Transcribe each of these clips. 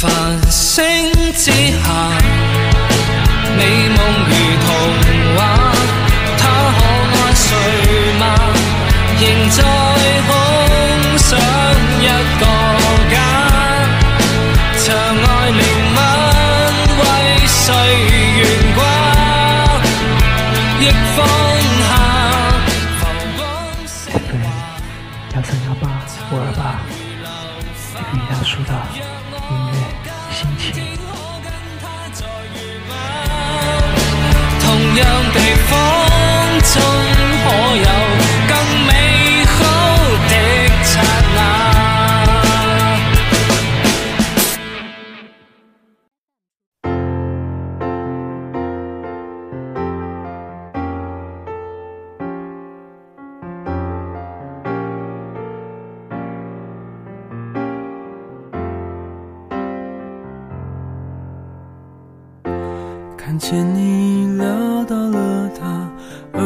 繁星之下，美梦如童话，他可爱睡吗？仍在空想一个家，长爱灵吻为谁悬挂？亦放下浮光色 FM 幺三幺八五二八，一笔大叔的音乐心情。同样地方，看见你撩到了他，而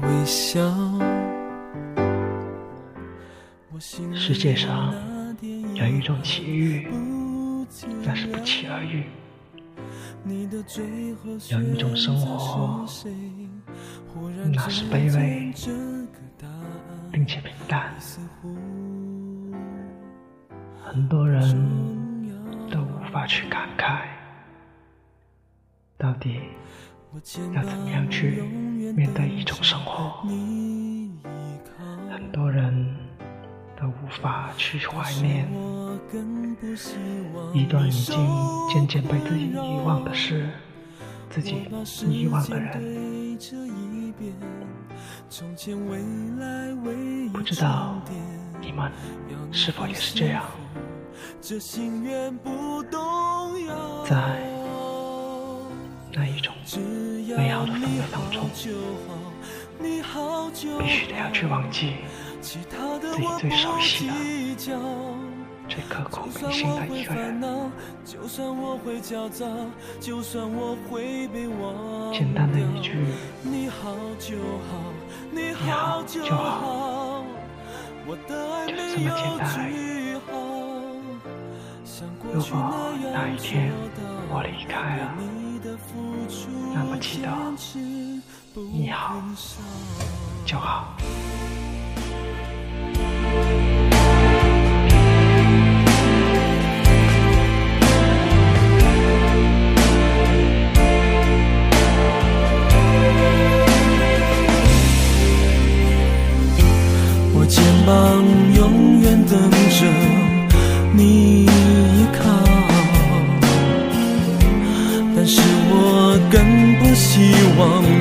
微笑。世界上有一种奇遇，那是不期而遇；有一种生活，那是卑微，并且平淡。很多人都无法去感慨，到底要怎么样去面对一种生活？很多人都无法去怀念一段已经渐渐被自己遗忘的事，自己遗忘的人。不知道你们是否也是这样？在那一种美好的氛围当中，必须得要去忘记自己最熟悉的、最刻骨铭心的一个人。简单的一句“你好就好”，就是这么简单而已。如果那一天我离开了，那么记得你好就好。我肩膀永远等着你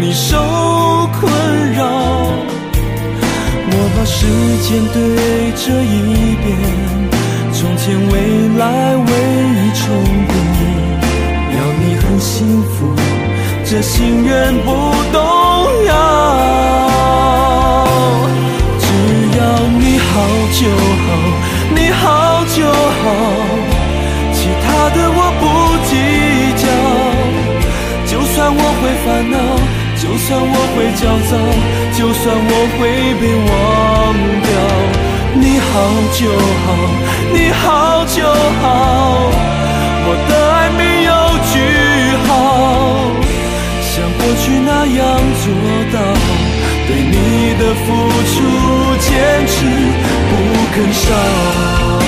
你受困扰。我把时间对着一遍，从前未来为你重叠，要你很幸福，这心愿不动摇。只要你好就好，你好就好，其他的我不计较。就算我会烦恼，就算我会焦躁，就算我会被忘掉。你好就好，你好就好，我的爱没有句号，像过去那样做到。对你的付出，坚持不肯少。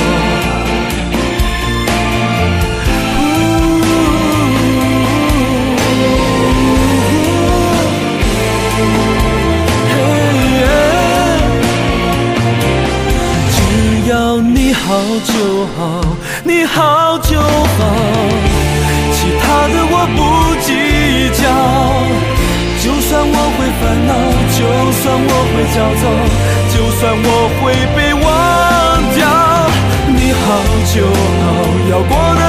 好就好你好就好其他的我不计较就算我会烦恼就算我会焦躁就算我会被忘掉你好就好要过